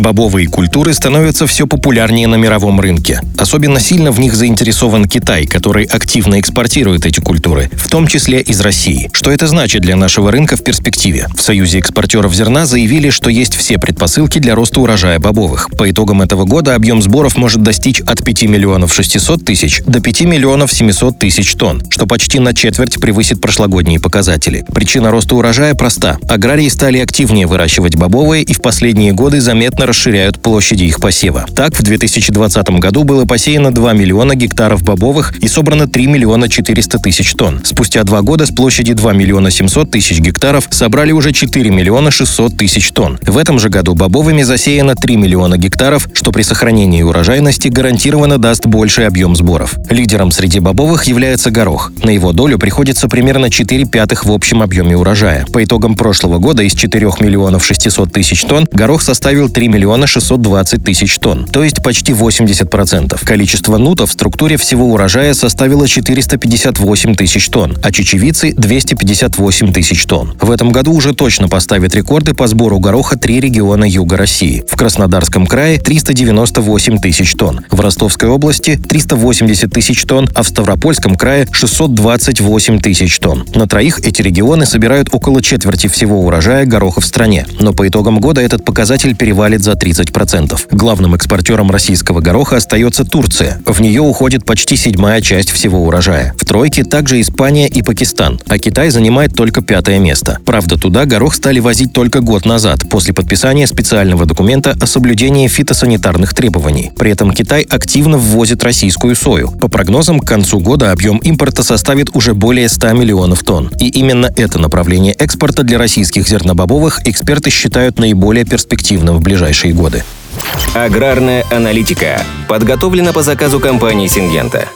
Бобовые культуры становятся все популярнее на мировом рынке. Особенно сильно в них заинтересован Китай, который активно экспортирует эти культуры, в том числе из России. Что это значит для нашего рынка в перспективе? В Союзе экспортеров зерна заявили, что есть все предпосылки для роста урожая бобовых. По итогам этого года объем сборов может достичь от 5 миллионов 600 тысяч до 5 миллионов 700 тысяч тонн, что почти на четверть превысит прошлогодние показатели. Причина роста урожая проста. Аграрии стали активнее выращивать бобовые и в последние годы заметно расширяют площади их посева. Так, в 2020 году было посеяно 2 миллиона гектаров бобовых и собрано 3 миллиона 400 тысяч тонн. Спустя два года с площади 2 миллиона 700 тысяч гектаров собрали уже 4 миллиона 600 тысяч тонн. В этом же году бобовыми засеяно 3 миллиона гектаров, что при сохранении урожайности гарантированно даст больший объем сборов. Лидером среди бобовых является горох. На его долю приходится примерно 4 пятых в общем объеме урожая. По итогам прошлого года из 4 миллионов 600 тысяч тонн горох составил 3 миллиона миллиона 620 тысяч тонн, то есть почти 80%. Количество нутов в структуре всего урожая составило 458 тысяч тонн, а чечевицы – 258 тысяч тонн. В этом году уже точно поставят рекорды по сбору гороха три региона юга России. В Краснодарском крае – 398 тысяч тонн, в Ростовской области – 380 тысяч тонн, а в Ставропольском крае – 628 тысяч тонн. На троих эти регионы собирают около четверти всего урожая гороха в стране. Но по итогам года этот показатель перевалит за за 30%. Главным экспортером российского гороха остается Турция. В нее уходит почти седьмая часть всего урожая. В тройке также Испания и Пакистан, а Китай занимает только пятое место. Правда, туда горох стали возить только год назад, после подписания специального документа о соблюдении фитосанитарных требований. При этом Китай активно ввозит российскую сою. По прогнозам, к концу года объем импорта составит уже более 100 миллионов тонн. И именно это направление экспорта для российских зернобобовых эксперты считают наиболее перспективным в ближайшее ближайшие годы. Аграрная аналитика подготовлена по заказу компании «Сингента».